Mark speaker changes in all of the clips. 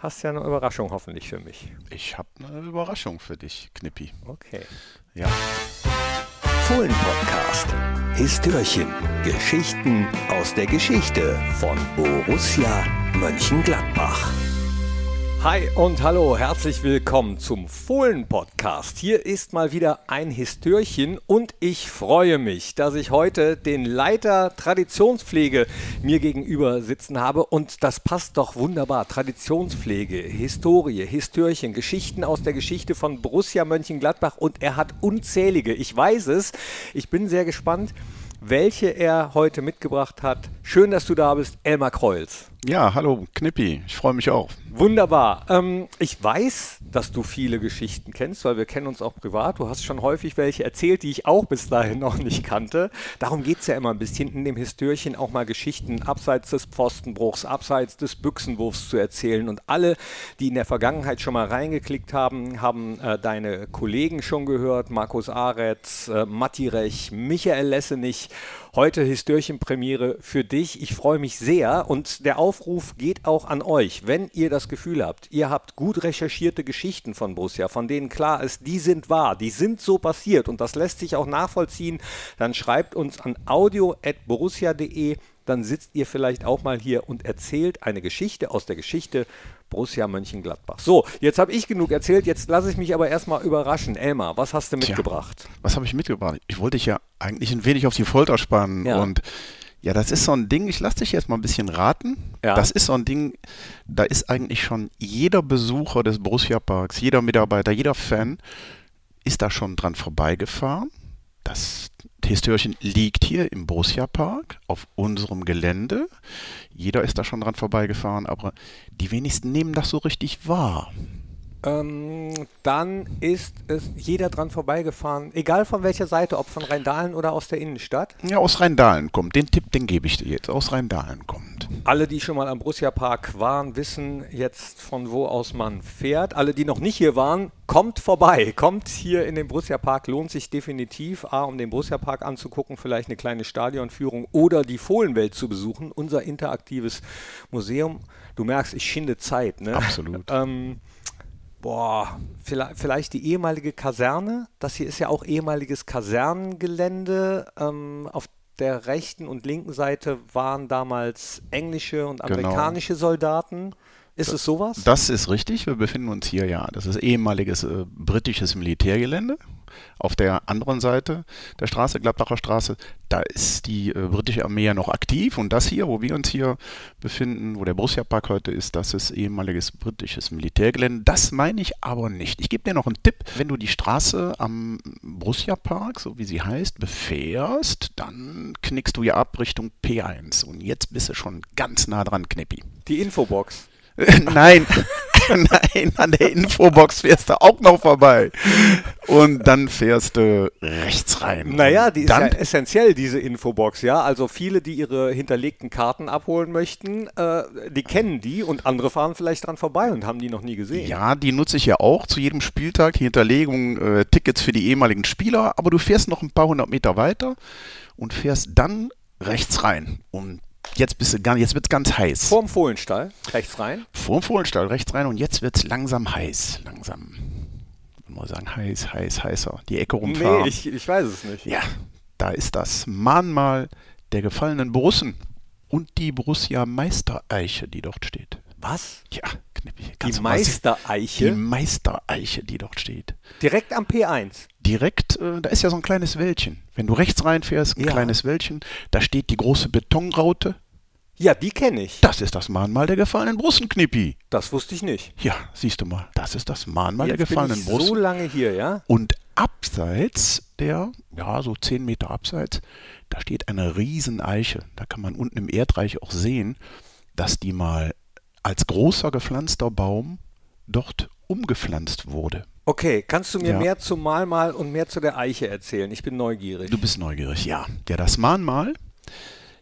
Speaker 1: hast ja eine Überraschung hoffentlich für mich.
Speaker 2: Ich habe eine Überraschung für dich, Knippi.
Speaker 1: Okay.
Speaker 2: Ja.
Speaker 3: Fohlen-Podcast. Histörchen. Geschichten aus der Geschichte von Borussia Mönchengladbach.
Speaker 1: Hi und hallo, herzlich willkommen zum Fohlen-Podcast. Hier ist mal wieder ein Histörchen und ich freue mich, dass ich heute den Leiter Traditionspflege mir gegenüber sitzen habe und das passt doch wunderbar. Traditionspflege, Historie, Histörchen, Geschichten aus der Geschichte von Borussia Mönchengladbach und er hat unzählige. Ich weiß es. Ich bin sehr gespannt welche er heute mitgebracht hat. Schön, dass du da bist, Elmar Kreuz.
Speaker 2: Ja, hallo Knippi, ich freue mich auch.
Speaker 1: Wunderbar. Ähm, ich weiß, dass du viele Geschichten kennst, weil wir kennen uns auch privat. Du hast schon häufig welche erzählt, die ich auch bis dahin noch nicht kannte. Darum geht es ja immer ein bisschen in dem Histörchen auch mal Geschichten abseits des Pfostenbruchs, abseits des Büchsenwurfs zu erzählen. Und alle, die in der Vergangenheit schon mal reingeklickt haben, haben äh, deine Kollegen schon gehört. Markus Aretz, äh, Matti Rech, Michael Lessenich. Heute Histörchen-Premiere für dich. Ich freue mich sehr und der Aufruf geht auch an euch. Wenn ihr das Gefühl habt, ihr habt gut recherchierte Geschichten von Borussia, von denen klar ist, die sind wahr, die sind so passiert und das lässt sich auch nachvollziehen, dann schreibt uns an audio.borussia.de dann sitzt ihr vielleicht auch mal hier und erzählt eine Geschichte aus der Geschichte Borussia Mönchengladbach. So, jetzt habe ich genug erzählt, jetzt lasse ich mich aber erstmal überraschen. Elmar, was hast du mitgebracht?
Speaker 2: Tja, was habe ich mitgebracht? Ich wollte dich ja eigentlich ein wenig auf die Folter spannen ja. und ja, das ist so ein Ding, ich lasse dich jetzt mal ein bisschen raten. Ja. Das ist so ein Ding, da ist eigentlich schon jeder Besucher des Borussia Parks, jeder Mitarbeiter, jeder Fan ist da schon dran vorbeigefahren. Das Histörchen liegt hier im Borussia Park auf unserem Gelände. Jeder ist da schon dran vorbeigefahren, aber die wenigsten nehmen das so richtig wahr.
Speaker 1: Ähm, dann ist es jeder dran vorbeigefahren, egal von welcher Seite, ob von Rheindahlen oder aus der Innenstadt.
Speaker 2: Ja, aus Rheindahlen kommt. Den Tipp, den gebe ich dir jetzt. Aus Rheindahlen kommt.
Speaker 1: Alle, die schon mal am Borussia Park waren, wissen jetzt, von wo aus man fährt. Alle, die noch nicht hier waren, kommt vorbei. Kommt hier in den Borussia Park. Lohnt sich definitiv, A, um den Borussia Park anzugucken, vielleicht eine kleine Stadionführung oder die Fohlenwelt zu besuchen. Unser interaktives Museum. Du merkst, ich schinde Zeit. Ne?
Speaker 2: Absolut.
Speaker 1: ähm, boah, vielleicht die ehemalige Kaserne. Das hier ist ja auch ehemaliges Kasernengelände. Ähm, auf der rechten und linken Seite waren damals englische und genau. amerikanische genau. Soldaten. Ist es sowas?
Speaker 2: Das ist richtig. Wir befinden uns hier ja. Das ist ehemaliges äh, britisches Militärgelände. Auf der anderen Seite der Straße, Gladbacher Straße, da ist die äh, britische Armee ja noch aktiv. Und das hier, wo wir uns hier befinden, wo der Borussia Park heute ist, das ist ehemaliges britisches Militärgelände. Das meine ich aber nicht. Ich gebe dir noch einen Tipp. Wenn du die Straße am Borussia Park, so wie sie heißt, befährst, dann knickst du ja ab Richtung P1. Und jetzt bist du schon ganz nah dran, Knippi.
Speaker 1: Die Infobox.
Speaker 2: Nein, nein, an der Infobox fährst du auch noch vorbei. Und dann fährst du rechts rein.
Speaker 1: Naja, die ist ja essentiell, diese Infobox, ja. Also viele, die ihre hinterlegten Karten abholen möchten, äh, die kennen die und andere fahren vielleicht dran vorbei und haben die noch nie gesehen.
Speaker 2: Ja, die nutze ich ja auch zu jedem Spieltag, die Hinterlegung, äh, Tickets für die ehemaligen Spieler, aber du fährst noch ein paar hundert Meter weiter und fährst dann rechts rein. Und Jetzt bist du gar, jetzt wird's ganz heiß.
Speaker 1: Vorm Fohlenstall, rechts rein.
Speaker 2: Vorm Fohlenstall, rechts rein und jetzt wird es langsam heiß. Langsam. Ich muss sagen, heiß, heiß, heißer. Die Ecke rumfahren.
Speaker 1: Nee, ich, ich weiß es nicht.
Speaker 2: Ja, da ist das Mahnmal der gefallenen Borussen und die Borussia Meistereiche, die dort steht.
Speaker 1: Was?
Speaker 2: Ja, Knippi.
Speaker 1: Die Meistereiche?
Speaker 2: Die Meistereiche, die dort steht.
Speaker 1: Direkt am P1?
Speaker 2: Direkt, äh, da ist ja so ein kleines Wäldchen. Wenn du rechts reinfährst, ein ja. kleines Wäldchen, da steht die große Betonraute.
Speaker 1: Ja, die kenne ich.
Speaker 2: Das ist das Mahnmal der gefallenen Brussenknippi.
Speaker 1: Das wusste ich nicht.
Speaker 2: Ja, siehst du mal, das ist das Mahnmal Jetzt der gefallenen
Speaker 1: ich so lange hier, ja?
Speaker 2: Und abseits der, ja, so zehn Meter abseits, da steht eine Rieseneiche. Da kann man unten im Erdreich auch sehen, dass die mal als großer gepflanzter Baum dort umgepflanzt wurde.
Speaker 1: Okay, kannst du mir ja. mehr zum Mahnmal und mehr zu der Eiche erzählen? Ich bin neugierig.
Speaker 2: Du bist neugierig, ja. Ja, das Mahnmal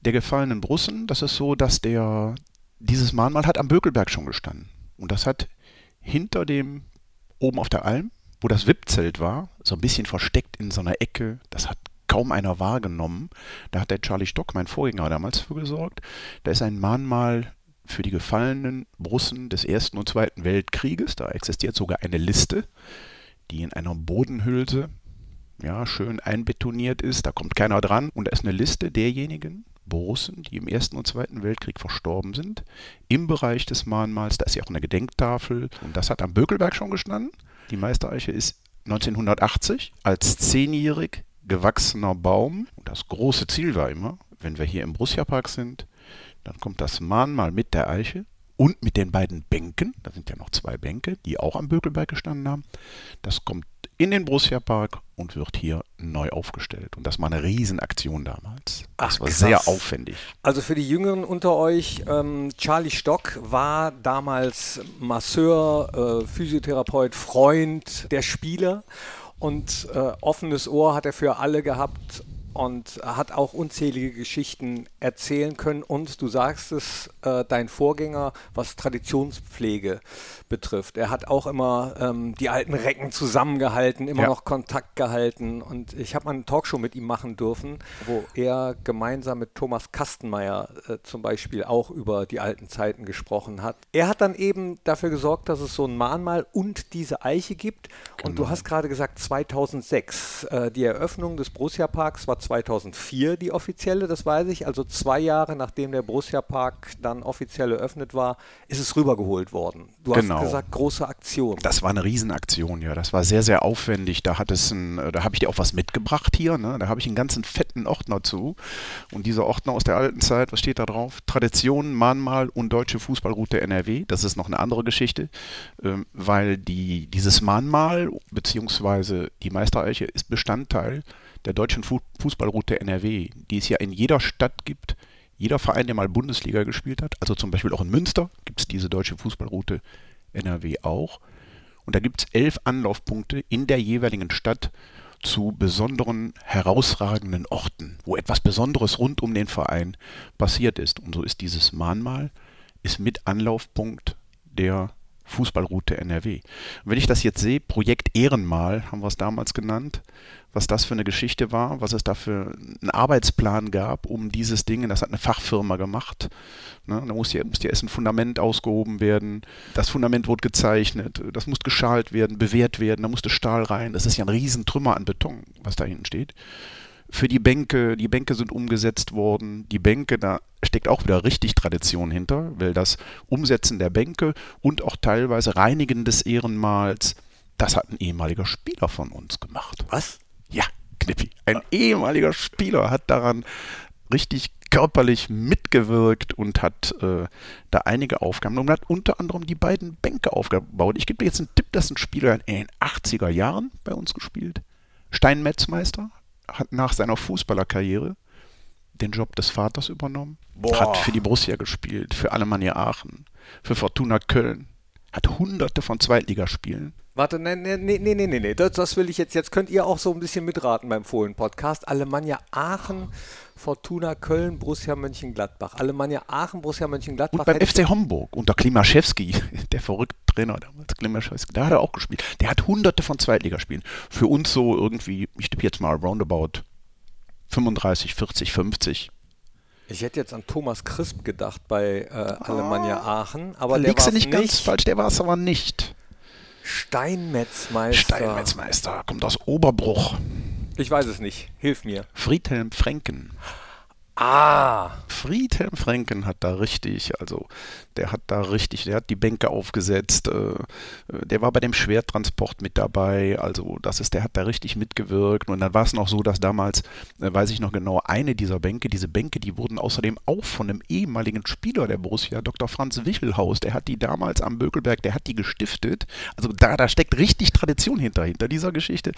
Speaker 2: der gefallenen Brussen, das ist so, dass der dieses Mahnmal hat am Bökelberg schon gestanden. Und das hat hinter dem, oben auf der Alm, wo das Wippzelt war, so ein bisschen versteckt in so einer Ecke, das hat kaum einer wahrgenommen. Da hat der Charlie Stock, mein Vorgänger, damals für gesorgt. Da ist ein Mahnmal für die gefallenen Russen des Ersten und Zweiten Weltkrieges. Da existiert sogar eine Liste, die in einer Bodenhülse ja, schön einbetoniert ist. Da kommt keiner dran. Und da ist eine Liste derjenigen Borussen, die im Ersten und Zweiten Weltkrieg verstorben sind, im Bereich des Mahnmals. Da ist ja auch eine Gedenktafel. Und das hat am Bökelberg schon gestanden. Die Meistereiche ist 1980 als zehnjährig gewachsener Baum. Und das große Ziel war immer, wenn wir hier im Borussia Park sind, dann kommt das Mahnmal mit der Eiche und mit den beiden Bänken. Da sind ja noch zwei Bänke, die auch am Bökelberg gestanden haben. Das kommt in den Borussia Park und wird hier neu aufgestellt. Und das war eine Riesenaktion damals. Das
Speaker 1: Ach,
Speaker 2: war
Speaker 1: krass.
Speaker 2: sehr aufwendig.
Speaker 1: Also für die Jüngeren unter euch, ähm, Charlie Stock war damals Masseur, äh, Physiotherapeut, Freund der Spieler und äh, offenes Ohr hat er für alle gehabt und hat auch unzählige Geschichten erzählen können. Und du sagst es, äh, dein Vorgänger, was Traditionspflege betrifft. Er hat auch immer ähm, die alten Recken zusammengehalten, immer
Speaker 2: Ja.
Speaker 1: noch Kontakt gehalten. Und ich habe mal eine Talkshow mit ihm machen dürfen, wo er gemeinsam mit Thomas Kastenmeier äh, zum Beispiel auch über die alten Zeiten gesprochen hat. Er hat dann eben dafür gesorgt, dass es so ein Mahnmal und diese Eiche gibt. Und du hast gerade gesagt 2006. Äh, die Eröffnung des Borussia Parks war 2004 die offizielle, das weiß ich. Also zwei Jahre nachdem der Borussia Park dann offiziell eröffnet war, ist es rübergeholt worden. Du
Speaker 2: Genau.
Speaker 1: hast gesagt, große Aktion.
Speaker 2: Das war eine Riesenaktion, ja. Das war sehr, sehr aufwendig. Da hat es ein, äh, da habe ich dir auch was mitgebracht hier, ne? Da habe ich einen ganzen fetten Ordner zu. Und dieser Ordner aus der alten Zeit, was steht da drauf? Traditionen, Mahnmal und Deutsche Fußballroute NRW. Das ist noch eine andere Geschichte, ähm, weil die, dieses Mahnmal beziehungsweise die Meistereiche ist Bestandteil der Deutschen Fu Fußballroute NRW, die es ja in jeder Stadt gibt. Jeder Verein, der mal Bundesliga gespielt hat, also zum Beispiel auch in Münster, gibt es diese Deutsche Fußballroute NRW auch. Und da gibt es elf Anlaufpunkte in der jeweiligen Stadt zu besonderen, herausragenden Orten, wo etwas Besonderes rund um den Verein passiert ist. Und so ist dieses Mahnmal ist mit Anlaufpunkt der Fußballroute NRW. Und wenn ich das jetzt sehe, Projekt Ehrenmal haben wir es damals genannt, was das für eine Geschichte war, was es da für einen Arbeitsplan gab, um dieses Ding, das hat eine Fachfirma gemacht. Ne, da muss ja, erst ein Fundament ausgehoben werden, das Fundament wurde gezeichnet, das muss geschalt werden, bewehrt werden, da musste Stahl rein. Das ist ja ein Riesentrümmer an Beton, was da hinten steht für die Bänke, die Bänke sind umgesetzt worden. Die Bänke, da steckt auch wieder richtig Tradition hinter, weil das Umsetzen der Bänke und auch teilweise Reinigen des Ehrenmals, das hat ein ehemaliger Spieler von uns gemacht.
Speaker 1: Was?
Speaker 2: Ja, Knippi. Ein ehemaliger Spieler hat daran richtig körperlich mitgewirkt und hat äh, da einige Aufgaben und hat unter anderem die beiden Bänke aufgebaut. Ich gebe dir jetzt einen Tipp, das ist ein Spieler in den 80er Jahren bei uns gespielt. Steinmetzmeister hat nach seiner Fußballerkarriere den Job des Vaters übernommen,
Speaker 1: Boah.
Speaker 2: hat für die Borussia gespielt, für Alemannia Aachen, für Fortuna Köln, hat hunderte von Zweitligaspielen.
Speaker 1: Warte, nee, nee, nee, nee, nee, nee. Das, das will ich jetzt. Jetzt könnt ihr auch so ein bisschen mitraten beim Fohlen-Podcast. Alemannia Aachen, Fortuna Köln, Borussia Mönchengladbach. Alemannia Aachen, Borussia Mönchengladbach.
Speaker 2: Und beim FC Homburg unter Klimaschewski, der verrückte Trainer damals, Klimaschewski, da hat er auch gespielt. Der hat hunderte von Zweitligaspielen. Für uns so irgendwie, ich tippe jetzt mal roundabout 35, 40, 50.
Speaker 1: Ich hätte jetzt an Thomas Crisp gedacht bei äh, Alemannia Aachen, aber
Speaker 2: da
Speaker 1: der war
Speaker 2: du nicht ganz falsch, der war es aber nicht.
Speaker 1: Steinmetzmeister.
Speaker 2: Steinmetzmeister, kommt aus Oberbruch.
Speaker 1: Ich weiß es nicht. Hilf mir.
Speaker 2: Friedhelm Franken.
Speaker 1: Ah,
Speaker 2: Friedhelm Franken hat da richtig, also der hat da richtig, der hat die Bänke aufgesetzt, äh, äh, der war bei dem Schwertransport mit dabei, also das ist, der hat da richtig mitgewirkt und dann war es noch so, dass damals, äh, weiß ich noch genau, eine dieser Bänke, diese Bänke, die wurden außerdem auch von einem ehemaligen Spieler der Borussia, Dr. Franz Wichelhaus, der hat die damals am Bökelberg, der hat die gestiftet, also da, da steckt richtig Tradition hinter, hinter dieser Geschichte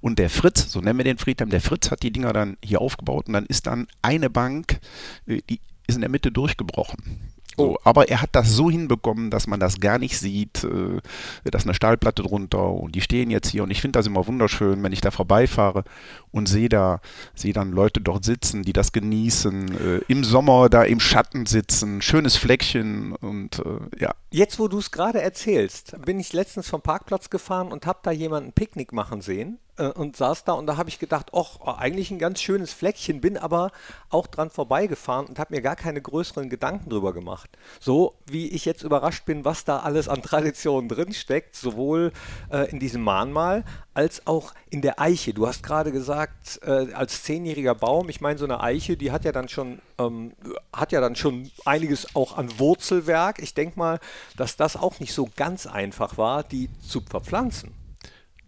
Speaker 2: und der Fritz, so nennen wir den Friedhelm, der Fritz hat die Dinger dann hier aufgebaut und dann ist dann eine Bank, die ist in der Mitte durchgebrochen. So,
Speaker 1: Oh.
Speaker 2: aber er hat das so hinbekommen, dass man das gar nicht sieht. Äh, da ist eine Stahlplatte drunter und die stehen jetzt hier. Und ich finde das immer wunderschön, wenn ich da vorbeifahre und sehe da, sehe dann Leute dort sitzen, die das genießen, äh, im Sommer da im Schatten sitzen, schönes Fleckchen und äh, ja.
Speaker 1: jetzt wo du es gerade erzählst, bin ich letztens vom Parkplatz gefahren und habe da jemanden Picknick machen sehen. Äh, und saß da und da habe ich gedacht, ach, eigentlich ein ganz schönes Fleckchen, bin aber auch dran vorbeigefahren und habe mir gar keine größeren Gedanken drüber gemacht. So wie ich jetzt überrascht bin, was da alles an Tradition drinsteckt, sowohl äh, in diesem Mahnmal als auch in der Eiche. Du hast gerade gesagt, äh, als zehnjähriger Baum, ich meine, so eine Eiche, die hat ja dann schon, ähm, hat ja dann schon einiges auch an Wurzelwerk. Ich denke mal, dass das auch nicht so ganz einfach war, die zu verpflanzen.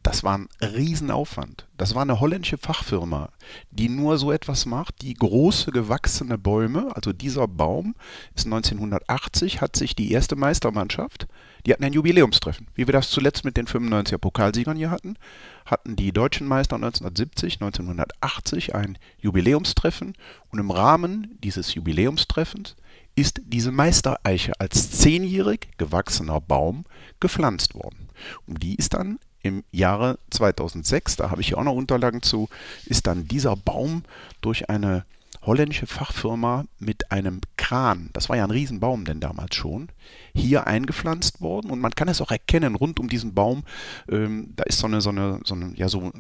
Speaker 2: Das war ein Riesenaufwand. Das war eine holländische Fachfirma, die nur so etwas macht, die große gewachsene Bäume, also dieser Baum ist 1980, hat sich die erste Meistermannschaft, die hatten ein Jubiläumstreffen, wie wir das zuletzt mit den 95er Pokalsiegern hier hatten, hatten die deutschen Meister 1970, 1980 ein Jubiläumstreffen und im Rahmen dieses Jubiläumstreffens ist diese Meistereiche als zehnjährig gewachsener Baum gepflanzt worden. Und die ist dann im Jahre 2006, da habe ich ja auch noch Unterlagen zu, ist dann dieser Baum durch eine holländische Fachfirma mit einem Kran, das war ja ein Riesenbaum denn damals schon, hier eingepflanzt worden und man kann es auch erkennen, rund um diesen Baum, ähm, da ist so eine, so eine, so eine, ja so,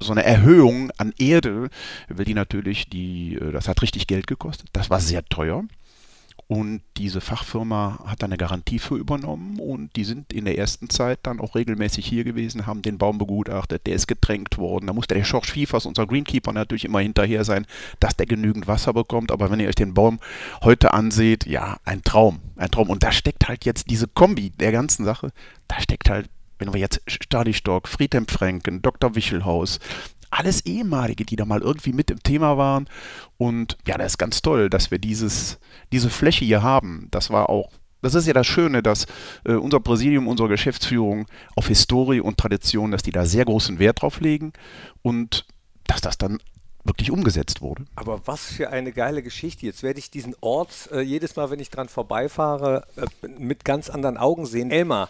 Speaker 2: so eine Erhöhung an Erde, weil die natürlich, die, äh, das hat richtig Geld gekostet, das war sehr teuer. Und diese Fachfirma hat da eine Garantie für übernommen und die sind in der ersten Zeit dann auch regelmäßig hier gewesen, haben den Baum begutachtet, der ist getränkt worden. Da musste der Schorsch Fiefers, unser Greenkeeper, natürlich immer hinterher sein, dass der genügend Wasser bekommt. Aber wenn ihr euch den Baum heute anseht, ja, ein Traum, ein Traum. Und da steckt halt jetzt diese Kombi der ganzen Sache, da steckt halt wenn wir jetzt Stadi Stock, Friedhelm Franken, Dr. Wichelhaus, alles ehemalige, die da mal irgendwie mit im Thema waren. Und ja, das ist ganz toll, dass wir dieses, diese Fläche hier haben. Das war auch das ist ja das Schöne, dass äh, unser Präsidium, unsere Geschäftsführung auf Historie und Tradition, dass die da sehr großen Wert drauf legen und dass das dann wirklich umgesetzt wurde.
Speaker 1: Aber was für eine geile Geschichte. Jetzt werde ich diesen Ort äh, jedes Mal, wenn ich dran vorbeifahre, äh, mit ganz anderen Augen sehen. Elmar,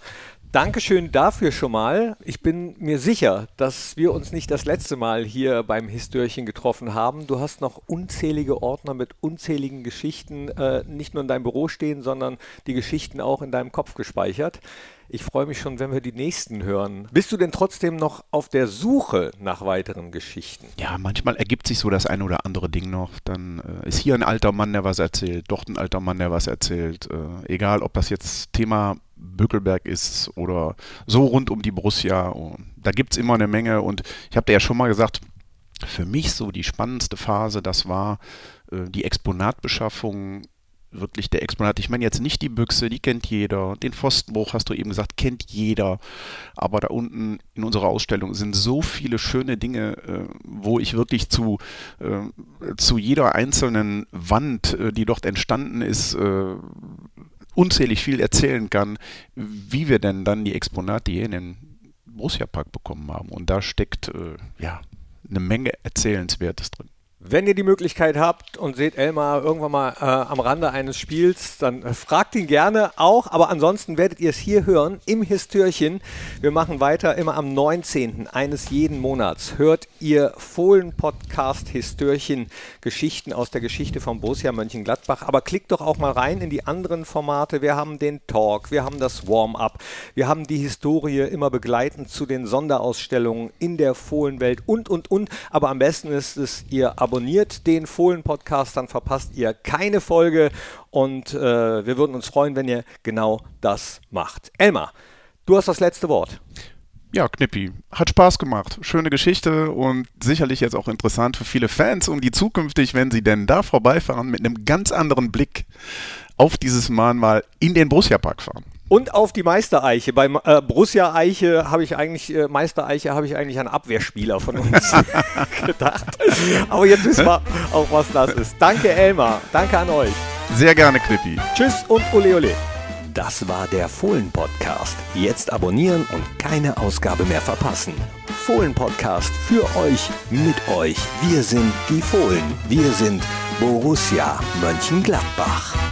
Speaker 1: Dankeschön dafür schon mal. Ich bin mir sicher, dass wir uns nicht das letzte Mal hier beim Histörchen getroffen haben. Du hast noch unzählige Ordner mit unzähligen Geschichten, äh, nicht nur in deinem Büro stehen, sondern die Geschichten auch in deinem Kopf gespeichert. Ich freue mich schon, wenn wir die nächsten hören. Bist du denn trotzdem noch auf der Suche nach weiteren Geschichten?
Speaker 2: Ja, manchmal ergibt sich so das eine oder andere Ding noch. Dann äh, ist hier ein alter Mann, der was erzählt, dort ein alter Mann, der was erzählt. Äh, egal, ob das jetzt Thema Bückelberg ist oder so rund um die Borussia. Da gibt es immer eine Menge und ich habe dir ja schon mal gesagt, für mich so die spannendste Phase, das war äh, die Exponatbeschaffung wirklich der Exponat. Ich meine jetzt nicht die Büchse, die kennt jeder. Den Pfostenbruch hast du eben gesagt, kennt jeder. Aber da unten in unserer Ausstellung sind so viele schöne Dinge, äh, wo ich wirklich zu, äh, zu jeder einzelnen Wand, die dort entstanden ist, unzählig viel erzählen kann, wie wir denn dann die Exponate hier in den Borussia Park bekommen haben. Und da steckt äh, ja eine Menge Erzählenswertes drin.
Speaker 1: Wenn ihr die Möglichkeit habt und seht Elmar irgendwann mal äh, am Rande eines Spiels, dann äh, fragt ihn gerne auch. Aber ansonsten werdet ihr es hier hören im Histörchen. Wir machen weiter immer am 19. eines jeden Monats. Hört ihr Fohlen-Podcast Histörchen Geschichten aus der Geschichte von Borussia Mönchengladbach. Aber klickt doch auch mal rein in die anderen Formate. Wir haben den Talk, wir haben das Warm-up, wir haben die Historie immer begleitend zu den Sonderausstellungen in der Fohlenwelt und, und, und. Aber am besten ist es, ihr abonniert abonniert den Fohlen-Podcast, dann verpasst ihr keine Folge und äh, wir würden uns freuen, wenn ihr genau das macht. Elmar, du hast das letzte Wort.
Speaker 2: Ja, Knippi, hat Spaß gemacht. Schöne Geschichte und sicherlich jetzt auch interessant für viele Fans, um die zukünftig, wenn sie denn da vorbeifahren, mit einem ganz anderen Blick auf dieses Mahnmal in den Borussia Park fahren.
Speaker 1: Und auf die Meistereiche. Bei äh, Borussia Eiche habe ich eigentlich, äh, Meistereiche habe ich eigentlich an Abwehrspieler von uns gedacht. Aber jetzt wissen wir auch, was das ist. Danke, Elmar. Danke an euch.
Speaker 2: Sehr gerne, Clippy.
Speaker 1: Tschüss und ole ole.
Speaker 3: Das war der Fohlen-Podcast. Jetzt abonnieren und keine Ausgabe mehr verpassen. Fohlen-Podcast für euch, mit euch. Wir sind die Fohlen. Wir sind Borussia Mönchengladbach.